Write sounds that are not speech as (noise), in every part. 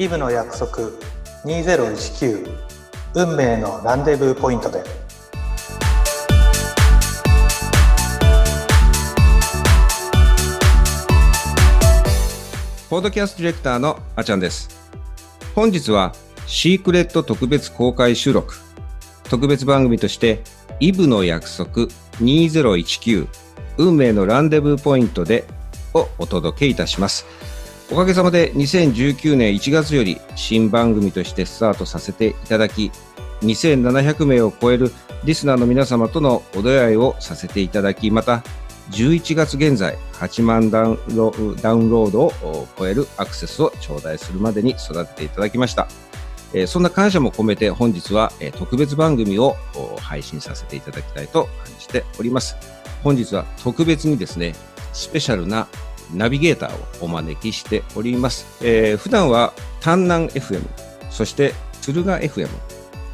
イブの約束2019運命のランデブーポイントでポードキャストディレクターのあちゃんです。本日はシークレット特別公開収録。特別番組として、イブの約束2019運命のランデブーポイントでをお届けいたします。おかげさまで2019年1月より新番組としてスタートさせていただき、2700名を超えるリスナーの皆様とのお出会いをさせていただき、また11月現在8万ダウンロードを超えるアクセスを頂戴するまでに育てていただきました。そんな感謝も込めて本日は、特別番組を配信させていただきたいと感じております。本日は特別にですね、スペシャルなナビゲーターをお招きしております。えー普段は丹南 FM、そして敦賀 FM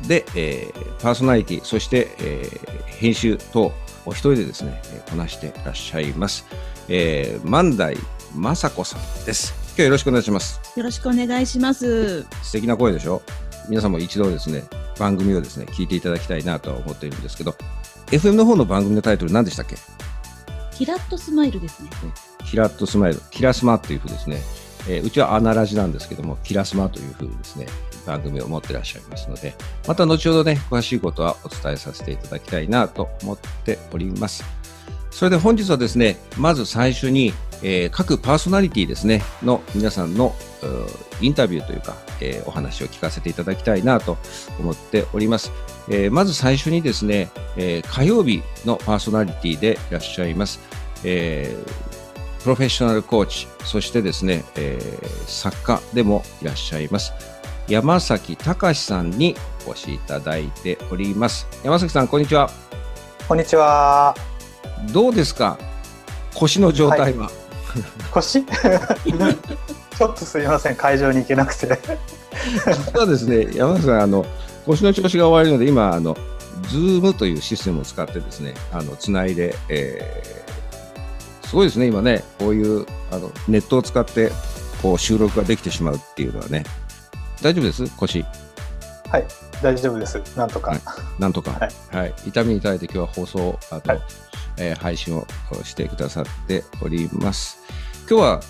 で、えーパーソナリティ、そして、えー編集等、お一人でですね、えーこなしていらっしゃいます。えー万代雅子さんです。今日はよろしくお願いします。よろしくお願いします。素敵な声でしょ？皆さんも一度ですね、番組をですね、聞いていただきたいなとは思っているんですけど、FM の方の番組のタイトル何でしたっけ？キラッとスマイルですね。キラッとスマイル、キラスマっていうふうですね、えーうちはアナラジなんですけども、キラスマというふうにですね、番組を持ってらっしゃいますので、また後ほどね、詳しいことはお伝えさせていただきたいなと思っております。それで本日はですね、まず最初に、えー各パーソナリティですね、の皆さんのインタビューというか、えーお話を聞かせていただきたいなと思っております。えーまず最初にですね、えー火曜日のパーソナリティでいらっしゃいます、えープロフェッショナルコーチ、そしてですね、えー作家でもいらっしゃいます、山崎隆さんにお越しいただいております。山崎さん、こんにちは。こんにちは。どうですか？腰の状態は？腰？(laughs) ちょっとすいません。会場に行けなくて。実はですね、山崎さん、あの腰の調子が悪いので、今、あの、ズームというシステムを使ってですね、あの、つないで、えーすごいですね、今ね、こういう、あの、ネットを使って、こう、収録ができてしまうっていうのはね、大丈夫です？腰。はい。大丈夫です。なんとか、はい。なんとか。ははい。い。痛みに耐えて今日は放送、あと、はい。えー配信をしてくださっております。今日は、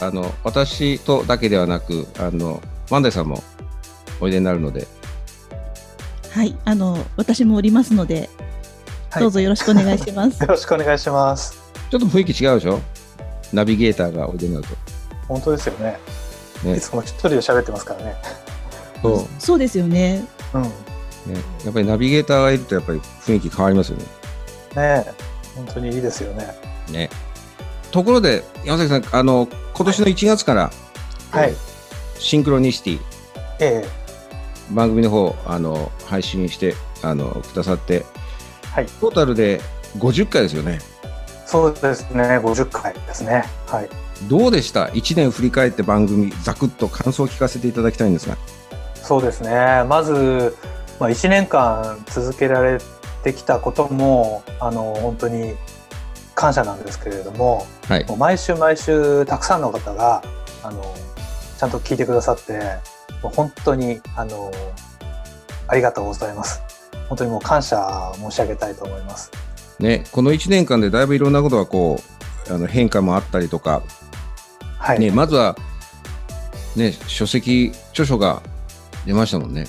あの、私とだけではなく、あの、万代さんもおいでになるので、はい、あの私もおりますので、はい。どうぞよろしくお願いします。(laughs) よ。ろしくお願いしますちょっと雰囲気違うでしょ？ナビゲーターがおいでになると。本当ですよね。ね。いつも一人で喋ってますからね。そう。そうですよね。うん。ね。ね、やっぱりナビゲーターがいるとやっぱり雰囲気変わりますよね。え。本当にいいですよね。ね。ところで山崎さんあの今年の1月から、はい。シンクロニシティ。え番組の方あの配信してあのくださってえはい。トータルで50回ですよね。そうですね。50回ですね。はい。どうでした？1年振り返って番組ざくっと感想を聞かせていただきたいんですが。そうですね。まず、まあ、1年間続けられてきたこともあの本当に感謝なんですけれどもはい。もう毎週毎週たくさんの方があのちゃんと聞いてくださってもう本当にあのありがとうございます。本当にもう感謝申し上げたいと思いますね、この1年間でだいぶいろんなことがこうあの変化もあったりとか、はい、ね、まずは、ね、書籍著書が出ましたもんね。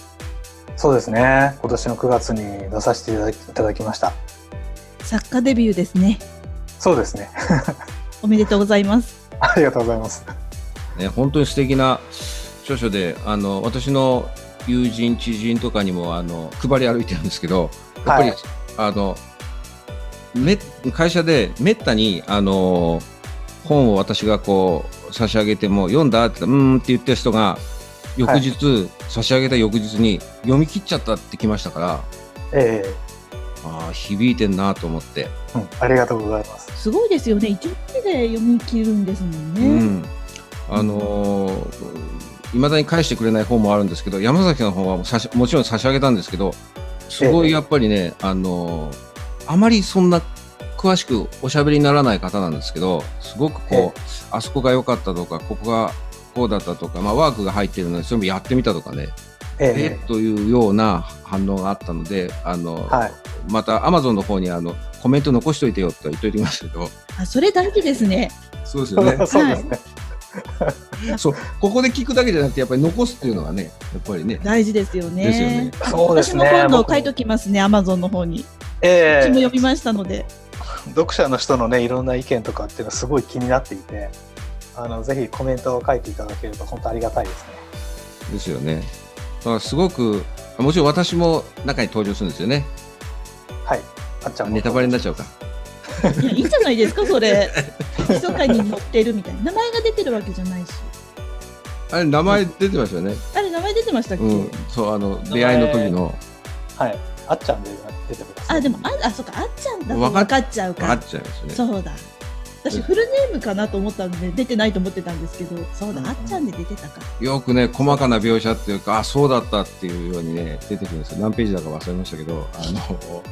そうですね今年の9月に出させていただきいただきました作家デビューですね。そうですねおめでとうございます。(laughs) ありがとうございますね、本当に素敵な著書であの私の友人知人とかにもあの配り歩いてるんですけどやっぱり、はいあのめ会社でめったにあの本を私がこう差し上げても読んだって言ったらうーんって言った人が翌日、差し上げた翌日に読み切っちゃったってきましたからえああ響いてんなと思って、えうん、ありがとうございます。すごいですよね。一日で読み切るんですもんね。うん、あのいまだに返してくれない本もあるんですけど山崎の方はももちろん差し上げたんですけどすごいやっぱりね、あのあまりそんな詳しくおしゃべりにならない方なんですけどすごくこう、ええあそこが良かったとかここがこうだったとか、まあ、ワークが入ってるのでそれもやってみたとかね、ええというような反応があったのであの、はい。またアマゾンの方にあのコメント残しといてよって言っといてますけどあ、それ大事ですね。そうですよね (laughs) そうですね。(laughs) そうここで聞くだけじゃなくてやっぱり残すっていうのがねやっぱりね大事ですよね。ですよねそうですね。私も今度僕書いときますね、アマゾンの方に。ええ。私も読みましたので。読者の人のねいろんな意見とかっていうのはすごい気になっていてあのぜひコメントを書いていただければ本当ありがたいですね。ですよね。だからすごくもちろん私も中に登場するんですよね。はい。あっちゃんも。ネタバレになっちゃうか。いや、いいんじゃないですか、(laughs) それ。密かに載ってるみたいな。名前が出てるわけじゃないし。あれ名前出てましたよね、あれ、名前出てましたっけ、うん、そうあの出会いの時の。はい。あっちゃんで出てあ、でも、あ、あ、そっか、あっちゃんだとわかっ分かっちゃうか。分かっ。ちゃいますね。そうだ。私、フルネームかなと思ったんで、出てないと思ってたんですけど、そうだ、あっちゃんで出てたか。よくね細かな描写っていうかあそうだったっていうようにね出てくるんですよ。何ページだか忘れましたけどあの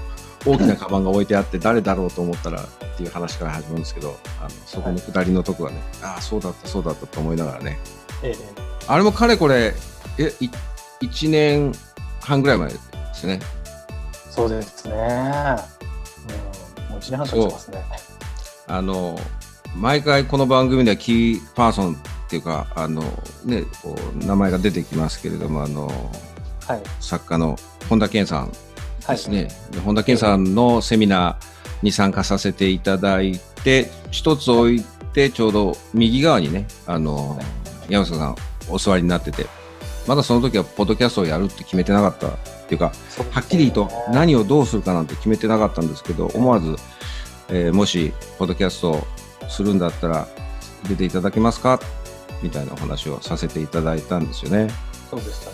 (laughs) 大きなカバンが置いてあって誰だろうと思ったらっていう話から始まるんですけどあのそこの下りのとこはね、ああそうだったそうだったと思いながらね。ええ。あれもかれこれえい1年半ぐらい前ですねそうですね、うん、もう1年半経ちますね。あの毎回この番組ではキーパーソンっていうかあの、ね、こう名前が出てきますけれどもあのはい。作家の本田健さんはいですね、で本田健さんのセミナーに参加させていただいて一つ置いてちょうど右側にねあの山下さんお座りになっててまだその時はポッドキャストをやるって決めてなかったっていうかはっきりと何をどうするかなんて決めてなかったんですけど思わず、えーもしポッドキャストをするんだったら出ていただけますか？みたいなお話をさせていただいたんですよね。そうでした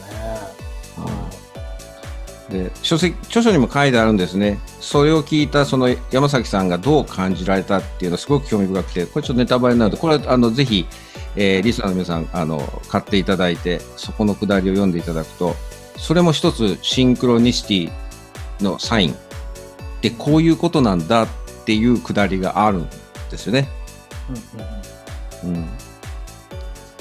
ね、で書籍著書にも書いてあるんですね。それを聞いたその山崎さんがどう感じられたっていうのはすごく興味深くてこれちょっとネタバレになるのでこれはあのぜひ、えーリスナーの皆さんあの買っていただいてそこのくだりを読んでいただくとそれも一つシンクロニシティのサイン。でこういうことなんだっていうくだりがあるんですよね。うんうんうん、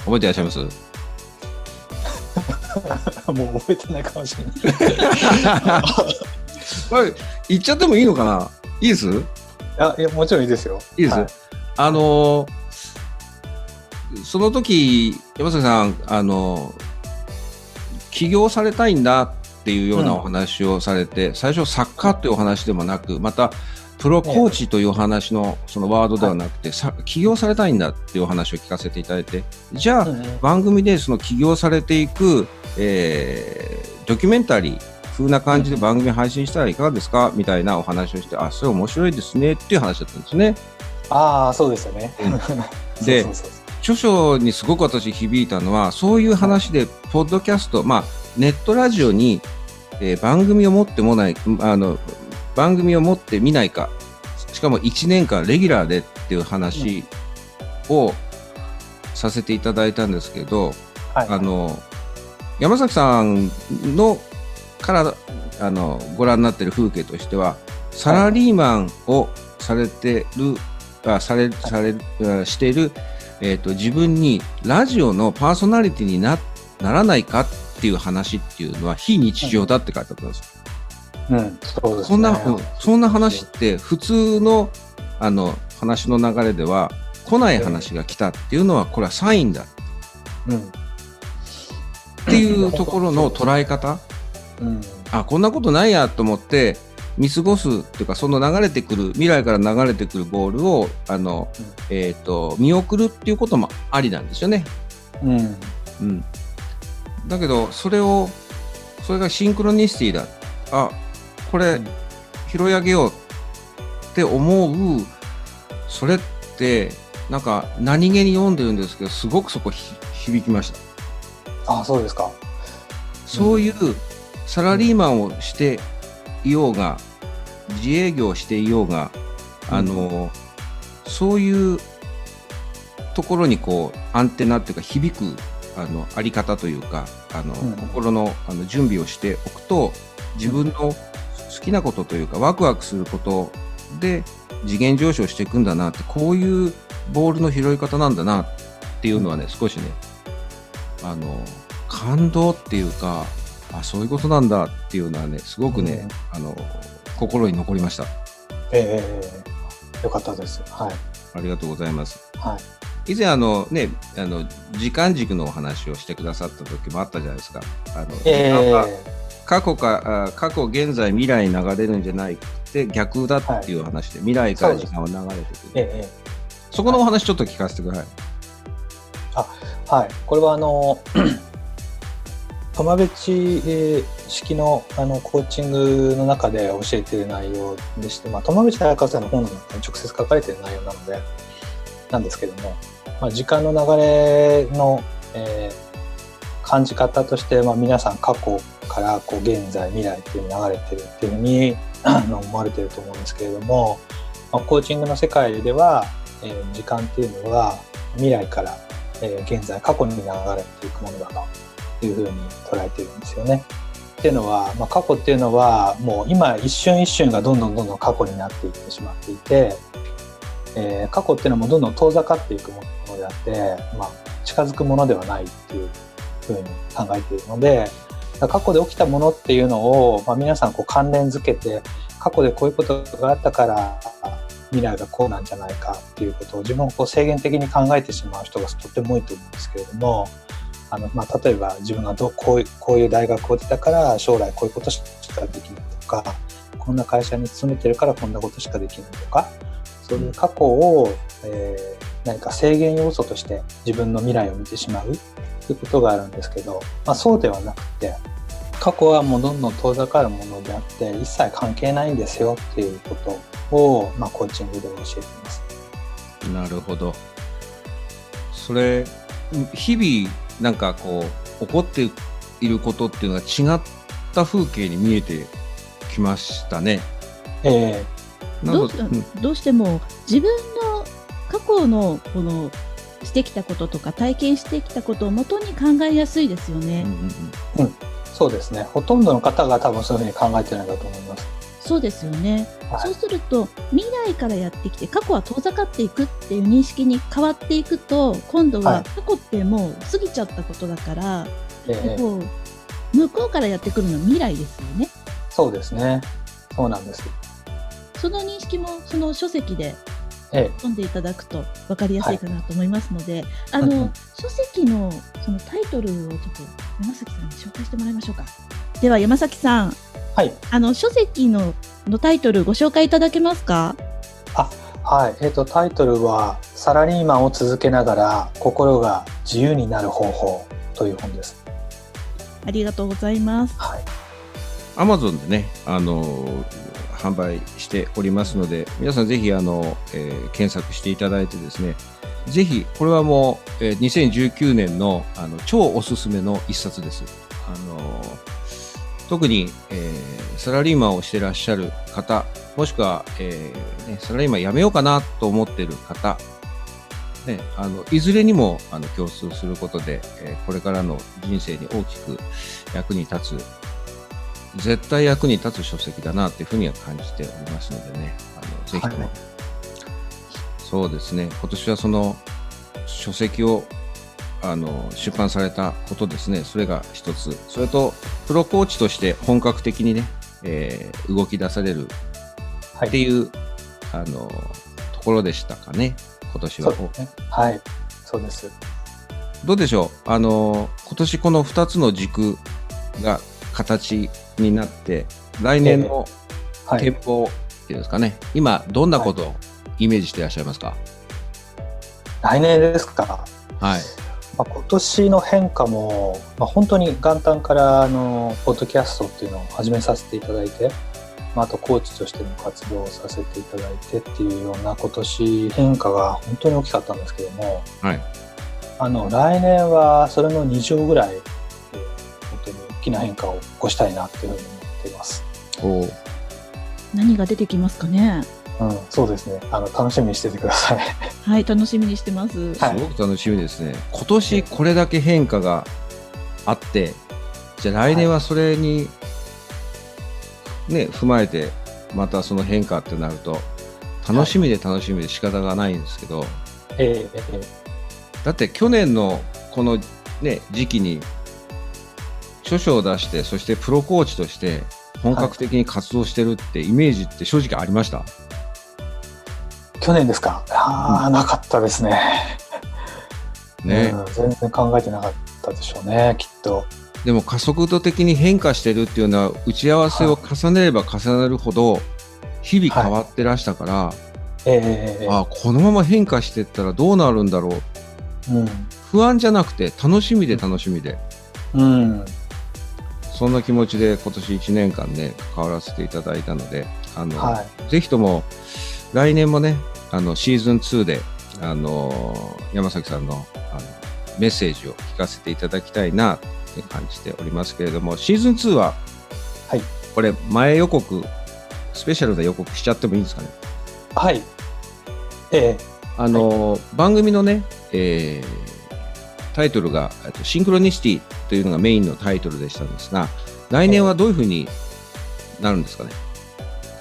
覚えていらっしゃいます？う (laughs) んもう覚えてないかもしれない。(laughs) これ言っちゃってもいいのかな？いいです？あいやもちろんいいですよ。いいです？はい。あのーその時山崎さん、あのー起業されたいんだっていうようなお話をされて、最初作家っていうお話でもなくまたプロコーチというお話のそのワードではなくて、さ起業されたいんだっていうお話を聞かせていただいてじゃあ、うんうん。番組でその起業されていく、えードキュメンタリー風な感じで番組配信したらいかがですか？みたいなお話をしてあそれ面白いですねっていう話だったんですね。ああそうですよね、う (laughs) そうそう著書にすごく私響いたのはそういう話でポッドキャスト、まあ、ネットラジオに、えー番組を持ってもないあの番組を持ってみないか。しかも1年間レギュラーでっていう話をさせていただいたんですけど、はい。あの山崎さんのからあのご覧になってる風景としてはサラリーマンをされてる、あされされあしている、えー、と自分にラジオのパーソナリティになならないかっていう話っていうのは非日常だって書いてあったんです。うん、そうですね。そんな、うんそんな話って普通のあの話の流れでは来ない話が来たっていうのはこれはサインだうん。っていうところの捉え方うん。あこんなことないやと思って見過ごすっていうかその流れてくる未来から流れてくるボールをあの、えー、と見送るっていうこともありなんですよね。うん。うん、だけどそれをそれがシンクロニシティだあこれうん拾い上げようって思うそれってなんか何気に読んでるんですけどすごくそこひ響きました。あ、そうですか。そういうサラリーマンをしていようが自営業をしていようが、あのそういうところにこうアンテナっていうか響くあのあり方というかあの、うん。心のあの準備をしておくと自分の好きなことというかワクワクすることで次元上昇していくんだなってこういうボールの拾い方なんだなっていうのはね少しねあの感動っていうかあそういうことなんだっていうのはねすごくね、あの心に残りましたええよかったです。はい。ありがとうございますはい。以前あのねあの時間軸のお話をしてくださった時もあったじゃないですかあの、え時間がえ過去かあ過去現在未来に流れるんじゃないって逆だっていう話で、未来から時間は流れてくるええそこのお話ちょっと聞かせてください。はい。これはあの、友部地式のあのコーチングの中で教えてる内容でして、まあ、友部彩香さんの本の中に直接書かれてる内容なので、なんですけども、まあ、時間の流れの、えー感じ方として、まあ、皆さん過去からこう現在未来っていうのに流れてるっていうふうに思われてると思うんですけれども、まあ、コーチングの世界では、えー時間っていうのは未来からえー現在過去に流れていくものだと。いうふうに捉えてるんですよね。っていうのは、まあ、過去っていうのはもう今一瞬一瞬がどんどんどんどん過去になっていってしまっていて、えー過去っていうのもどんどん遠ざかっていくものであって、まあ、近づくものではないっていうふうに考えているので過去で起きたものっていうのを、まあ、皆さんこう関連づけて過去でこういうことがあったから未来がこうなんじゃないかっていうことを自分をこう制限的に考えてしまう人がとっても多いと思うんですけれどもあの、まあ、例えば自分がどこういうこういう大学を出たから将来こういうことしかできないとかこんな会社に勤めてるからこんなことしかできないとかそういう過去を、えー何か制限要素として自分の未来を見てしまうということがあるんですけど、まあ、そうではなくて過去はもうどんどん遠ざかるものであって一切関係ないんですよっていうことを、まあ、コーチングで教えてます。なるほど。それ日々なんかこう起こっていることっていうのが違った風景に見えてきましたね。えなどうどうしても自分の過去のこのしてきたこととか体験してきたことをもとに考えやすいですよね。うんうんうんーそうですねほとんどの方が多分そういうふうに考えてるんだと思います。そうですよね。はいそうすると未来からやってきて過去は遠ざかっていくっていう認識に変わっていくと今度ははい過去ってもう過ぎちゃったことだから、えーこう向こうからやってくるのは未来ですよね。そうですねそうなんです。その認識もその書籍でえ読んでいただくと分かりやすいかなと思いますので、あうんうんの書籍のそのタイトルをちょっと山崎さんに紹介してもらいましょうか。では山崎さん、ーはいあの書籍ののタイトルご紹介いただけますか？はい、えー、とタイトルは「サラリーマンを続けながら心が自由になる方法」という本です。ありがとうございます。はい、アマゾンでね、あの販売しておりますので、皆さんぜひあの、えー検索していただいてですね、ぜひこれはもう、えー2019年のあの超おすすめの一冊です。あの特に、えーサラリーマンをしてらっしゃる方、もしくは、えーね、サラリーマン辞めようかなと思っている方、ね、あのいずれにもあの共通することで、えーこれからの人生に大きく役に立つ絶対役に立つ書籍だなっていうふうには感じておりますのでね、あのぜひとも、はい。そうですね、今年はその書籍をあの出版されたことですね、それが一つ、それとプロコーチとして本格的にね、えー動き出されるはい、っていう、あのところでしたかね、今年は。ね。はい、そうです。どうでしょう？あの今年この2つの軸が形になって来年のはい。展、望っていうんですかね、今どんなことをイメージしていらっしゃいますか？来年ですか？はい、まあ、今年の変化も、まあ、本当に元旦からあのポッドキャストっていうのを始めさせていただいて、まあ、あとコーチとしての活動をさせていただいてっていうような今年変化が本当に大きかったんですけどもはい、あの来年はそれの2乗ぐらい、えー本当に大きな変化を起こしたいなっていうふうに思っています。おー何が出てきますかね？うん、そうですねあの楽しみにしててください。はい、楽しみにしてます。はいすごく楽しみですね。今年これだけ変化があって、じゃあ来年はそれに、ね、踏まえて、またその変化ってなると、楽しみで楽しみで仕方がないんですけど、えーえーだって去年のこのね、時期に著書を出して、そしてプロコーチとして本格的に活動してるってイメージって正直ありました、去年ですか？ああ、なかったですね。ね、うん全然考えてなかったでしょうねきっと。でも加速度的に変化してるっていうのは打ち合わせを重ねれば重ねるほど日々変わってらしたから、ええあこのまま変化していったらどうなるんだろう。うん。不安じゃなくて楽しみで楽しみで。うん。そんな気持ちで今年1年間ね関わらせていただいたのであの、はいぜひとも来年もねあのシーズン2であの山崎さんのあのメッセージを聞かせていただきたいなって感じておりますけれどもシーズン2は、はい。これ前予告スペシャルな予告しちゃってもいいんですかね？はい。ええ。あの、番組のね、えータイトルがえっとシンクロニシティというのがメインのタイトルでしたんですが来年はどういうふうになるんですかね、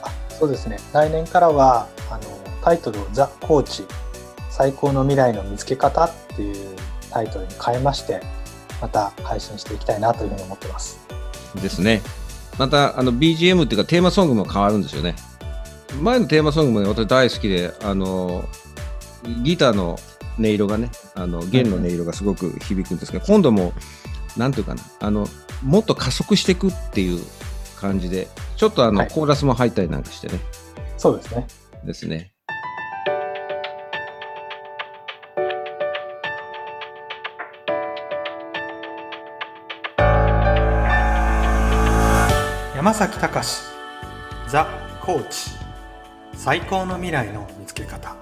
あそうですね。来年からはあのタイトルを「ザ・コーチ最高の未来の見つけ方」っていうタイトルに変えましてまた配信していきたいなというふうに思ってます。ですね。またあの BGM っていうかテーマソングも変わるんですよね。前のテーマソングもね、私大好きで、あのギターの音色がね、あの弦の音色がすごく響くんですけど、今度も、なんていうかな、あのもっと加速していくっていう感じで、ちょっとあの、はい。コーラスも入ったりなんかしてね、そうですねですね。山崎隆ザ・コーチ最高の未来の見つけ方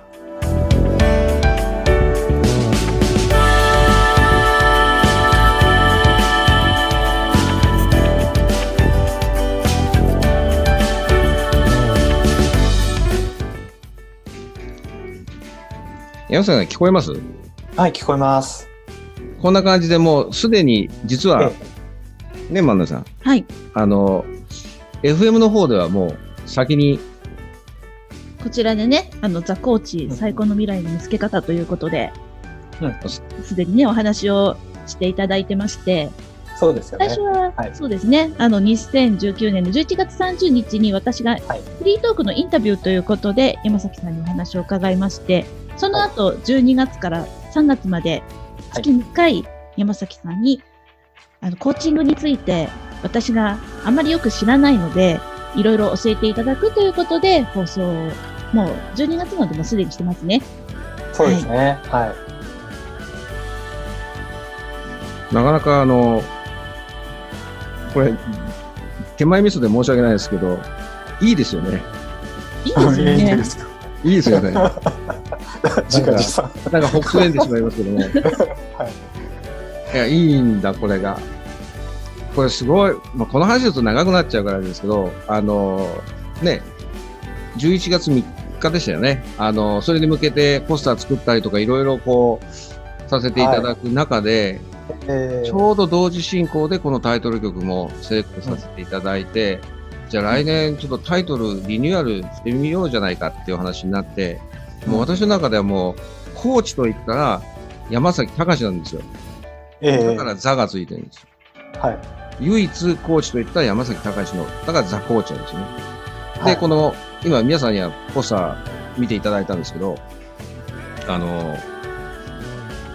山下さん、聞こえます？はい聞こえます。こんな感じでもうすでに、実は、ね、万田さん、はい。あの、FM の方ではもう先にこちらでね、あの、ザ・コーチ最高の未来の見つけ方ということで、うん。すでにね、お話をしていただいてまして、そうですよね。最初は、はい。そうですね、あの、2019年の11月30日に私がはい。フリートークのインタビューということで、山崎さんにお話を伺いまして、その後、12月から3月まで、月2回、山崎さんに、あの、コーチングについて、私があまりよく知らないので、いろいろ教えていただくということで、放送を、もう12月までもすでにしてますね。そうですねはいなかなかあの、これ、手前味噌で申し訳ないですけど、いいですよね。いいですよねいいですよね。(laughs) な (laughs) ん自画自賛かほくれんでしまいますけども。(laughs) はいいや、いいんだ、これが。これすごい、まあ、この話だと長くなっちゃうからですけど、あの、ね、11月3日でしたよね。あの、それに向けてポスター作ったりとか、いろいろこう、させていただく中で、えーちょうど同時進行でこのタイトル曲もセレクトさせていただいて、じゃあ来年ちょっとタイトルリニューアルしてみようじゃないかっていう話になって、もう私の中ではもう、コーチと言ったら山崎隆なんですよ。えーだからザがついてるんですよ。はい唯一コーチと言ったら山崎隆の、だからザコーチなんですよね。で、はいこの、今皆さんにはポスター見ていただいたんですけど、あの、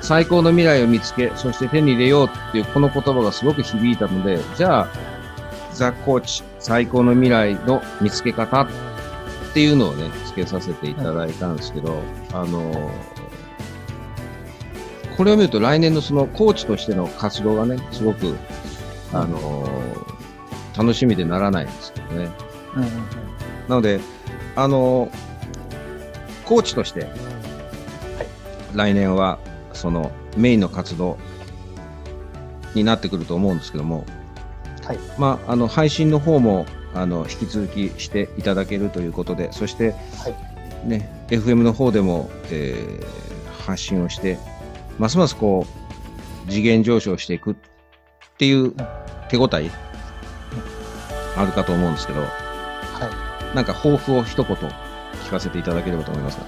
最高の未来を見つけ、そして手に入れようっていうこの言葉がすごく響いたので、じゃあ、ザ・コーチ、最高の未来の見つけ方っていうのをね、つけさせていただいたんですけど、あの、これを見ると来年のそのコーチとしての活動がね、すごく、あの、楽しみでならないんですけどね。うんうんうんなので、あの、コーチとして、来年は、その、メインの活動になってくると思うんですけども、はいまあ、あの、配信の方も、あの、引き続きしていただけるということで、そして、はいね、FM の方でも、えー発信をして、ますますこう、次元上昇していくっていう手応え、あるかと思うんですけど、はいなんか抱負を一言聞かせていただければと思いますが。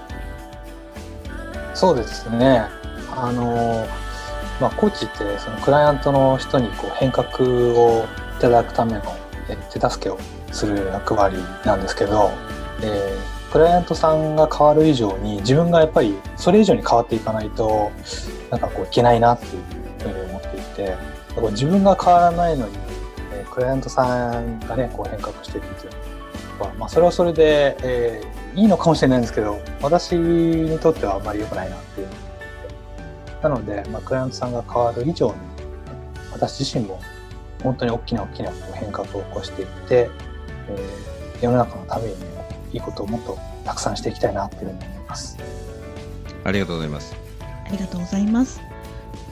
そうですね。あのまあ、コーチってそのクライアントの人にこう変革をいただくためのえ手助けをする役割なんですけど、えー、クライアントさんが変わる以上に自分がやっぱりそれ以上に変わっていかないとなんかこういけないなっていうふうに思っていて自分が変わらないのに、えー、クライアントさんがねこう変革していくっていうのは、まあ、それはそれで、えー、いいのかもしれないんですけど私にとってはあんまり良くないなっていう。なので、まあ、クライアントさんが変わる以上に私自身も本当に大きな大きな変革を起こしていって、えー、世の中のためにいいことをもっとたくさんしていきたいなっていうふうに思います。ありがとうございます。ありがとうございます。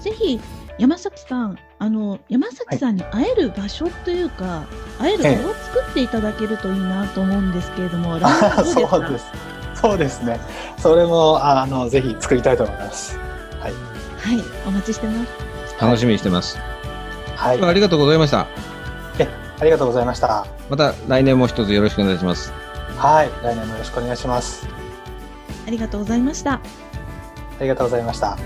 ぜひ山崎さん、あの山崎さんに会える場所というか、はい、会える場を作っていただけるといいなと思うんですけれども、ええ、そうです。そうですね。それもあのぜひ作りたいと思います。はい。はい、お待ちしてます。楽しみにしてます。はい。ありがとうございました。え、ありがとうございました。また来年も一つよろしくお願いします。はい、来年もよろしくお願いします。ありがとうございました。ありがとうございました。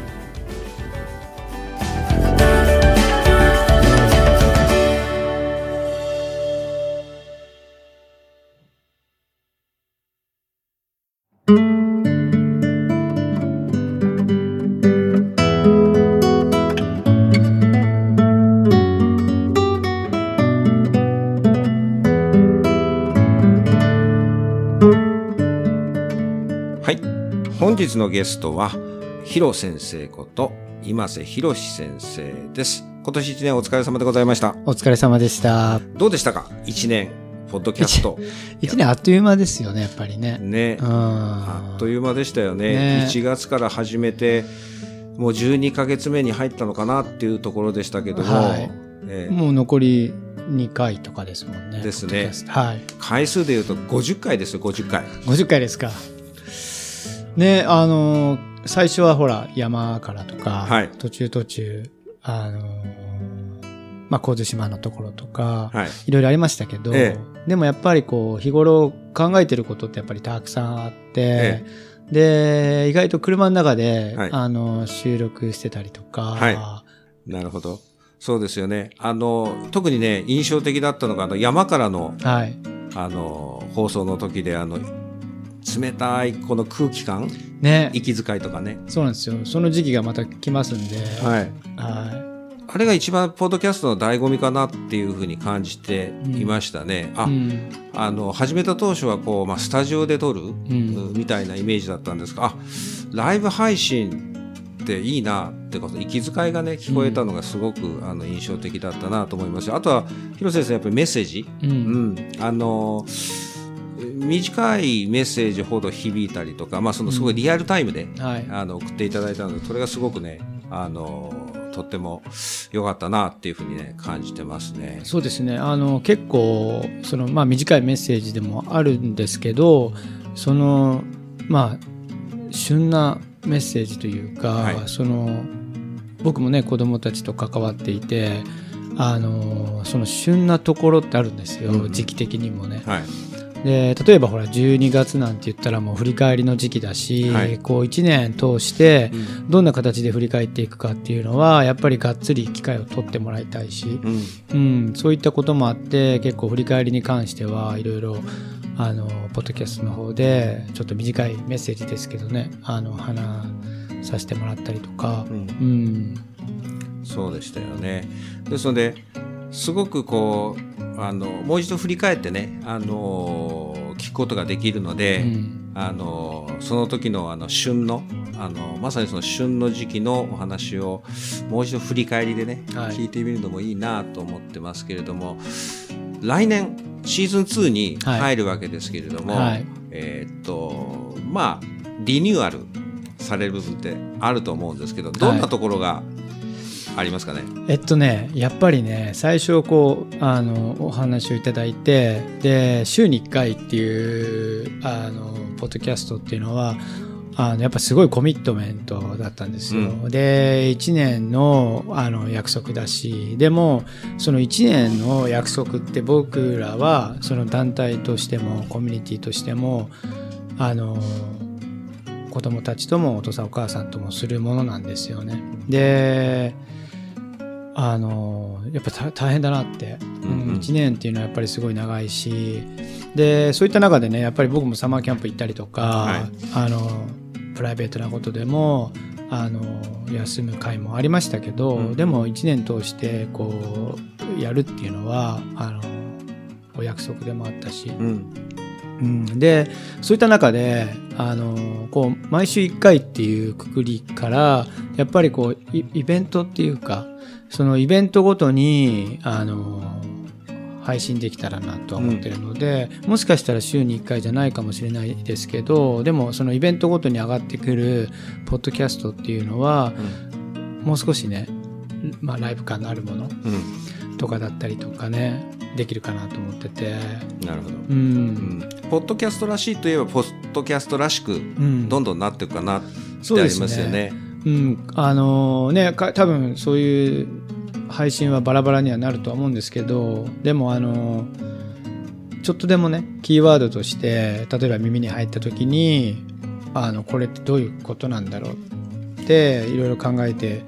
本日のゲストは、ヒロ先生こと今瀬博先生です。今年一年お疲れ様でございました。お疲れ様でした。どうでしたか？一年、ポッドキャスト。一年あっという間ですよね、やっぱりね。ね。あっという間でしたよね。ね1月から始めて、もう12ヶ月目に入ったのかなっていうところでしたけども、はいえー、もう残り2回とかですもんね。ですね。はい。回数でいうと50回ですよ、50回。50回ですか。ね、あのー、最初はほら、山からとか、はい、途中途中、あのー、まあ、神津島のところとか、はい、いろいろありましたけど、ええ、でもやっぱりこう、日頃考えてることってやっぱりたくさんあって、え、で、意外と車の中で、はい、あの、収録してたりとか、はい、なるほど。そうですよね。あの、特にね、印象的だったのが、あの、山からの、はい、あの、放送の時で、あの、冷たいこの空気感、ね、息遣いとかね。そうなんですよ。その時期がまた来ますんで。はい、はい。あれが一番ポッドキャストの醍醐味かなっていうふうに感じていましたね。うん、あ、うん、あの始めた当初はこうまあスタジオで撮る、うん、みたいなイメージだったんですが、あライブ配信っていいなってこと息遣いがね聞こえたのがすごく、あの印象的だったなと思いますあとは広瀬先生やっぱりメッセージ、うん。あの短いメッセージほど響いたりとか、まあ、そのすごいリアルタイムで、うん。はい、あの送っていただいたのでそれがすごくねあのとっても良かったなっていうふうにね感じてますね。そうですね。あの結構その、まあ、短いメッセージでもあるんですけどそのまあ旬なメッセージというか、はい、その僕もね子供たちと関わっていてあのその旬なところってあるんですよ、うん、時期的にもね。はいで例えばほら12月なんて言ったらもう振り返りの時期だし、はい、こう1年通してどんな形で振り返っていくかっていうのはやっぱりがっつり機会を取ってもらいたいし、うん、うん、そういったこともあって結構振り返りに関してはいろいろあのポッドキャストの方でちょっと短いメッセージですけどねあの話させてもらったりとか、うん、うん、そうでしたよね。ですのですごくこうあのもう一度振り返ってねあの聞くことができるので、うん、あのその時のあの旬のあのまさにその旬の時期のお話をもう一度振り返りでね、はい、聞いてみるのもいいなと思ってますけれども来年シーズン2に入るわけですけれども、はい、えー、っとまあリニューアルされる部分ってあると思うんですけどどんなところがありますかね？えっとねやっぱりね最初こうあのお話をいただいてで週に1回っていうあのポッドキャストっていうのはあのやっぱすごいコミットメントだったんですよ。うん、で1年のあの約束だしでもその1年の約束って僕らはその団体としてもコミュニティとしてもあの子供たちともお父さんお母さんともするものなんですよね。であのやっぱ大変だなって、うんうん。うん1年っていうのはやっぱりすごい長いし。でそういった中でねやっぱり僕もサマーキャンプ行ったりとか、はい。あのプライベートなことでもあの休む回もありましたけど、うん。でも1年通してこうやるっていうのはあのお約束でもあったし、うん。うん、でそういった中であのこう毎週1回っていうくくりからやっぱりこうイイベントっていうかそのイベントごとにあの配信できたらなとは思ってるので、もしかしたら週に1回じゃないかもしれないですけどでもそのイベントごとに上がってくるポッドキャストっていうのはもう少しね、まあ、ライブ感のあるものうん。とかだったりとかねできるかなと思ってて。なるほど、ううん。ん、ポッドキャストらしいといえばポッドキャストらしくうん。どんどんなっていくかなってありますよね。うん、あのねか多分そういう配信はバラバラにはなるとは思うんですけどでもあのちょっとでもねキーワードとして例えば耳に入った時にあのこれってどういうことなんだろうっていろいろ考えて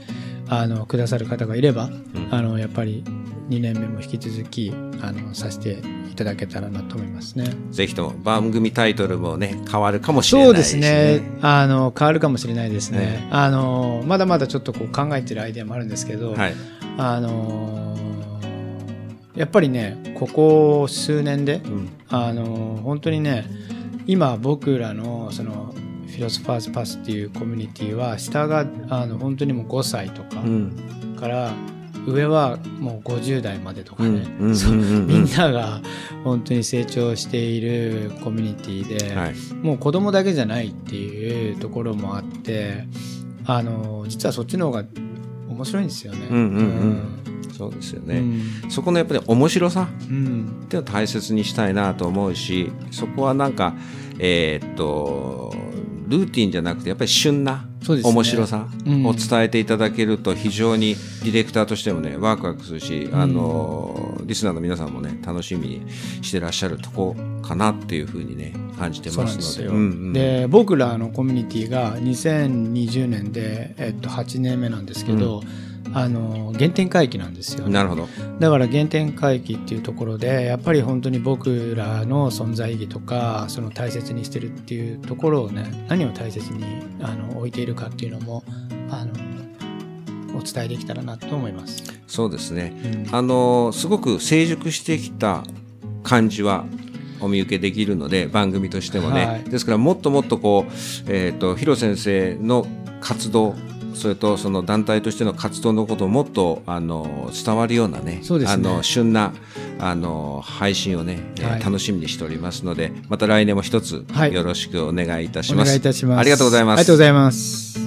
あのくださる方がいればうんあのやっぱり2年目も引き続きあのさせていただけたらなと思いますね。ぜひとも番組タイトルもね変わるかもしれないし、そうですね。あの、変わるかもしれないですね。ねあの、まだまだちょっとこう考えてるアイデアもあるんですけど、はい。あの、やっぱりね、ここ数年で、うん。あの、本当にね、今僕らのその、フィロソファーズパスっていうコミュニティは、下が、あの、本当にもう5歳とかうん。から、上はもう50代までとかね、みんなが本当に成長しているコミュニティで、はい。もう子供だけじゃないっていうところもあってあの実はそっちの方が面白いんですよね。うんうんうんそうですよね。うんそこのやっぱり面白さうんっていうのを大切にしたいなと思うし、そこはなんか、えーっと、ルーティンじゃなくて、やっぱり旬なそうですね。面白さうん。を伝えていただけると非常にディレクターとしてもね、ワクワクするし、あの、リスナーの皆さんもね、楽しみにしてらっしゃるとこかなっていうふうにね、感じてますので。うんうんで僕らのコミュニティが2020年で、えっと、8年目なんですけど、あの原点回帰なんですよ、なるほど。だから原点回帰っていうところでやっぱり本当に僕らの存在意義とかその大切にしてるっていうところをね何を大切にあの置いているかっていうのもあのお伝えできたらなと思います。そうですね。うんあのすごく成熟してきた感じはお見受けできるので番組としてもね、はいですからもっともっとこう、えー、とヒロ先生の活動それとその団体としての活動のことをもっとあの伝わるようなねねあの旬なあの配信をね、えーはい楽しみにしておりますのでまた来年も一つはいよろしくお願いいたしおます。願いいたします。ありがとうございますありがとうございます。